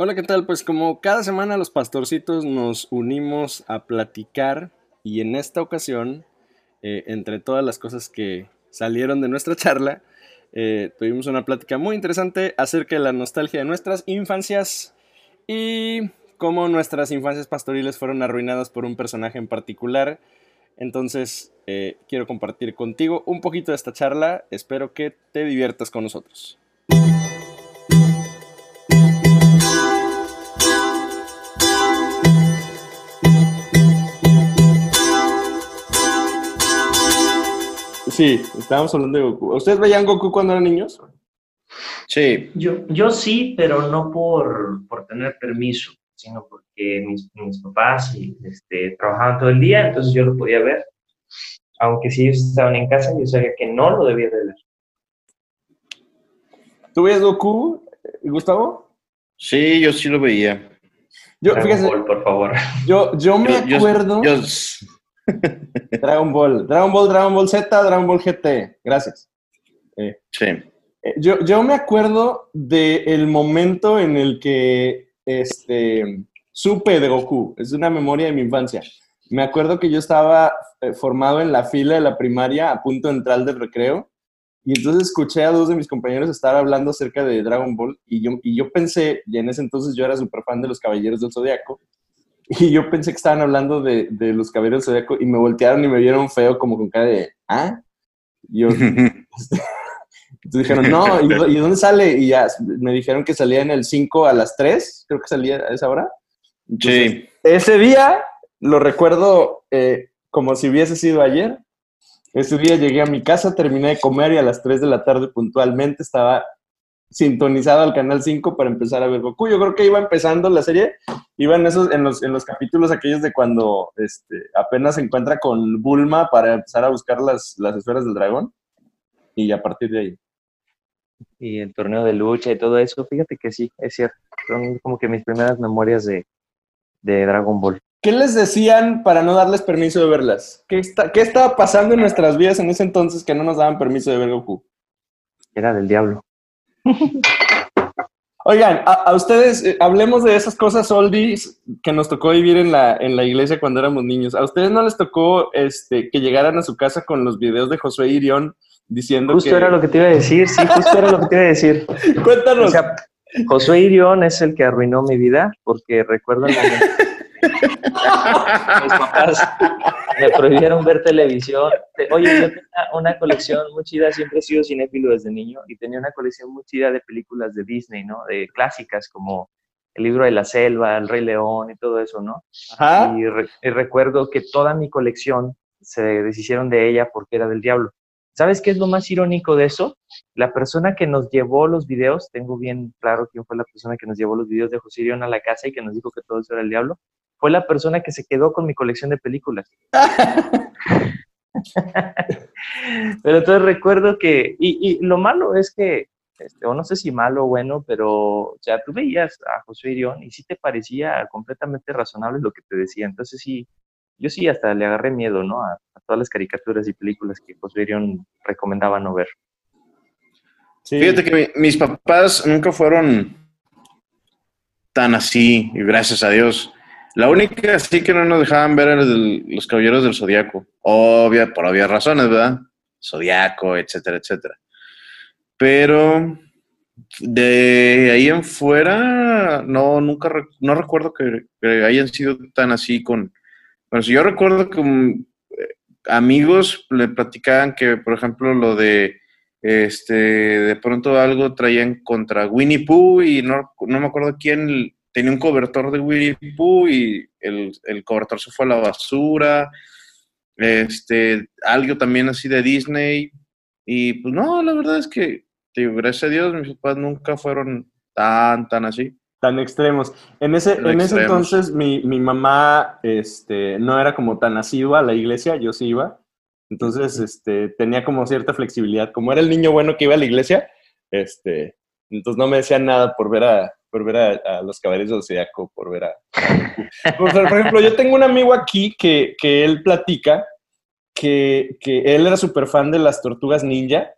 Hola, ¿qué tal? Pues como cada semana los pastorcitos nos unimos a platicar y en esta ocasión, eh, entre todas las cosas que salieron de nuestra charla, eh, tuvimos una plática muy interesante acerca de la nostalgia de nuestras infancias y cómo nuestras infancias pastoriles fueron arruinadas por un personaje en particular. Entonces, eh, quiero compartir contigo un poquito de esta charla. Espero que te diviertas con nosotros. Sí, estábamos hablando de Goku. ¿Ustedes veían Goku cuando eran niños? Sí. Yo, yo sí, pero no por, por tener permiso, sino porque mis, mis papás este, trabajaban todo el día, entonces yo lo podía ver. Aunque si ellos estaban en casa, yo sabía que no lo debía de ver. ¿Tú veías Goku, Gustavo? Sí, yo sí lo veía. Yo, Dragon fíjese, Ball, por favor. yo, yo me Yo- yo- acuerdo. yo- Dragon Ball, Dragon Ball, Dragon Ball Z, Dragon Ball GT. Gracias. sí. Eh, Yo, yo me acuerdo del momento en el que este, supe de Goku. Es una memoria de mi infancia. Me acuerdo que yo estaba eh, formado en la fila de la primaria a punto de entrar del recreo y entonces escuché a dos de mis compañeros estar hablando acerca de Dragon Ball y yo, y yo pensé, y en ese entonces yo era súper fan de los Caballeros del Zodiaco, y yo pensé que estaban hablando de, de los Caballeros Zodiaco y me voltearon y me vieron feo como con cara de, ¿ah? Y yo, entonces dijeron, no, ¿y, y dónde sale? Y ya me dijeron que salía en el 5 a las 3, creo que salía a esa hora. Entonces, Sí. Ese día lo recuerdo eh, como si hubiese sido ayer. Ese día llegué a mi casa, terminé de comer y a las 3 de la tarde puntualmente estaba sintonizado al canal 5 para empezar a ver Goku. Yo creo que iba empezando la serie, iba en, esos, en, los, en los capítulos aquellos de cuando este, apenas se encuentra con Bulma para empezar a buscar las, las esferas del dragón. Y a partir de ahí. Y el torneo de lucha y todo eso, fíjate que sí, es cierto. Son como que mis primeras memorias de, de Dragon Ball. ¿Qué les decían para no darles permiso de verlas? ¿Qué, está, ¿Qué estaba pasando en nuestras vidas en ese entonces que no nos daban permiso de ver Goku? Era del diablo. Oigan, a, a ustedes, eh, hablemos de esas cosas oldies que nos tocó vivir en la, en la iglesia cuando éramos niños. ¿A ustedes no les tocó este, que llegaran a su casa con los videos de Josué Irión diciendo Justo que... era lo que te iba a decir, sí, justo era lo que te iba a decir. Cuéntanos. O sea, Josué Irión es el que arruinó mi vida, porque recuerdo el momento. Mis papás me prohibieron ver televisión. Te- Oye, yo tenía una colección muy chida, siempre he sido cinéfilo desde niño, y tenía una colección muy chida de películas de Disney, ¿no? De clásicas como El libro de la selva, El Rey León y todo eso, ¿no? Ajá. Y, re- y recuerdo que toda mi colección se deshicieron de ella porque era del diablo. ¿Sabes qué es lo más irónico de eso? La persona que nos llevó los videos, tengo bien claro quién fue la persona que nos llevó los videos de José Irión a la casa y que nos dijo que todo eso era el diablo, fue la persona que se quedó con mi colección de películas. pero entonces recuerdo que, y, y lo malo es que, este, o no sé si malo o bueno, pero, o sea, tú veías a José Irión y sí te parecía completamente razonable lo que te decía. Entonces sí, yo sí hasta le agarré miedo, ¿no? A, a todas las caricaturas y películas que José Irión recomendaba no ver. Sí. Fíjate que mi- mis papás nunca fueron tan así, y gracias a Dios. La única así que no nos dejaban ver era los caballeros del Zodiaco. Obvia, por obvias razones, ¿verdad? Zodiaco, etcétera, etcétera. Pero de ahí en fuera, no, nunca, no recuerdo que, que hayan sido tan así con... Bueno, si yo recuerdo que mm, eh, amigos le platicaban que, por ejemplo, lo de este, de pronto algo traían contra Winnie Pooh y no, no me acuerdo quién tenía un cobertor de Winnie Pooh y el, el cobertor se fue a la basura. Este, algo también así de Disney. Y pues no, la verdad es que, digo, gracias a Dios, mis papás nunca fueron tan, tan así. Tan extremos. En ese, Tan en ese entonces mi, mi mamá este, no era como tan asidua a la iglesia, yo sí iba. Entonces este, tenía como cierta flexibilidad. Como era el niño bueno que iba a la iglesia, este, entonces no me decían nada por ver a, por ver a, a los caballeros del Zodiaco, por ver a... por, por ejemplo, yo tengo un amigo aquí que, que él platica que, que él era súper fan de las tortugas ninja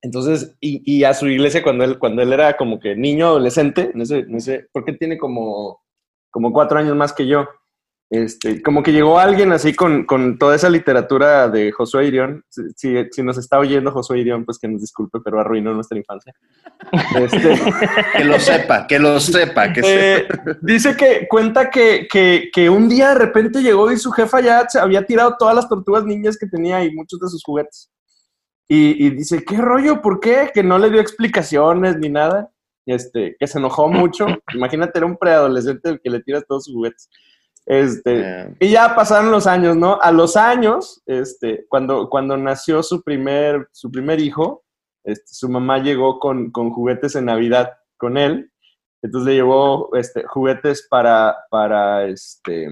Entonces, y, y, a su iglesia cuando él, cuando él era como que niño, adolescente, no sé, no sé, porque tiene como, como cuatro años más que yo. Este, como que llegó alguien así con, con toda esa literatura de Josué Irión. Si, si, nos está oyendo Josué Irión, pues que nos disculpe, pero arruinó nuestra infancia. Este, que lo sepa, que lo sepa. Que eh, Dice que cuenta que, que, que, un día de repente llegó y su jefa ya se había tirado todas las tortugas niñas que tenía y muchos de sus juguetes. Y, y dice, ¿qué rollo? ¿Por qué? Que no le dio explicaciones ni nada. Este, que se enojó mucho. Imagínate, era un preadolescente el que le tira todos sus juguetes. Este, y ya pasaron los años, ¿no? A los años, este, cuando, cuando nació su primer, su primer hijo, este, su mamá llegó con, con, juguetes en Navidad con él. Entonces le llevó este, juguetes para, para, este,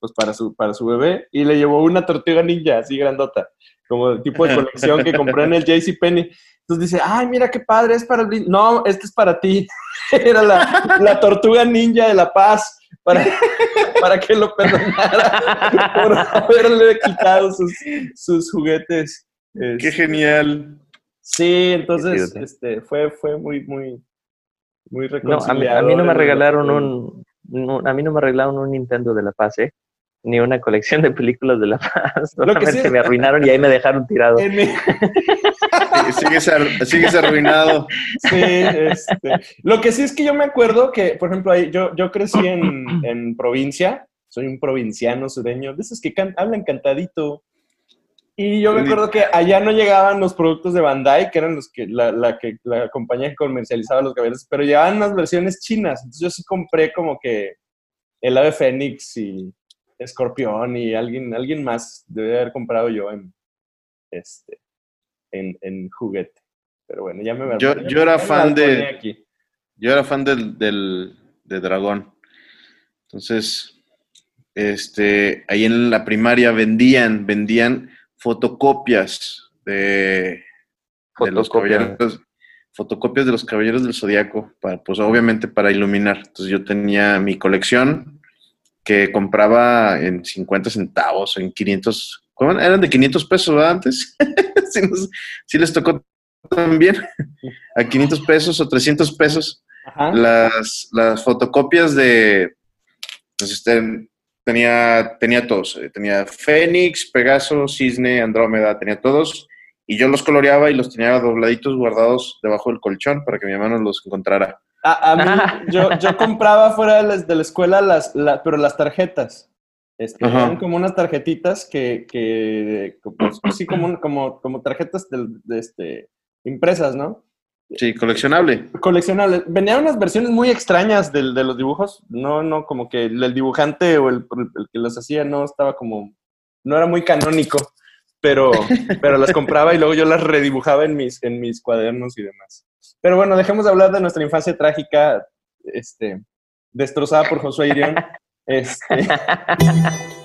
pues para, su, para su bebé y le llevó una tortuga ninja así grandota, como el tipo de colección que compró en el JCPenney. Entonces dice, ay, mira qué padre, es para el... No, este es para ti. Era la, la tortuga ninja de La Paz para, para que lo perdonara por haberle quitado sus, sus juguetes. Qué este, genial. Sí, entonces este, fue, fue muy, muy, muy no, a, mí, a mí no me regalaron un, a mí no me regalaron un Nintendo de la paz, ¿eh? Ni una colección de películas de la paz. Solamente me arruinaron y ahí me dejaron tirado. Sigues, sigues, arruinado. Sí, este. Lo que sí es que yo me acuerdo que, por ejemplo, yo, yo crecí en, en provincia, soy un provinciano sureño, de esos que hablan cantadito. Y yo me acuerdo que allá no llegaban los productos de Bandai, que eran los que la, la que la compañía que comercializaba los caballeros, pero llegaban unas versiones chinas. Entonces yo sí compré como que el ave fénix y escorpión y alguien, alguien más debe haber comprado yo en este en, en juguete. Pero bueno, ya me Yo, yo era fan de. Yo era fan del, del, de Dragón. Entonces, este, ahí en la primaria vendían, vendían fotocopias de, los caballeros, fotocopias de los caballeros del zodiaco, para, pues obviamente para iluminar. Entonces yo tenía mi colección que compraba en 50 centavos, en 500, eran de 500 pesos antes. si les tocó también a 500 pesos o 300 pesos. Las, las fotocopias de, pues, este, tenía, tenía todos, eh, tenía Fénix, Pegaso, Cisne, Andrómeda, tenía todos, y yo los coloreaba y los tenía dobladitos guardados debajo del colchón para que mi hermano los encontrara. A, mí, yo, yo, compraba fuera de la, escuela las, pero las tarjetas. Este, eran como unas tarjetitas que, que pues, sí, como, como, como tarjetas de, este, impresas, ¿no? Sí, coleccionable. Coleccionable. Venían unas versiones muy extrañas de, de los dibujos. No, no, como que el, dibujante o el, el, que los hacía no estaba como, no era muy canónico, pero, pero las compraba y luego yo las redibujaba en mis, en mis cuadernos y demás. Pero bueno, dejemos de hablar de nuestra infancia trágica, este, destrozada por Josué Irión. Este.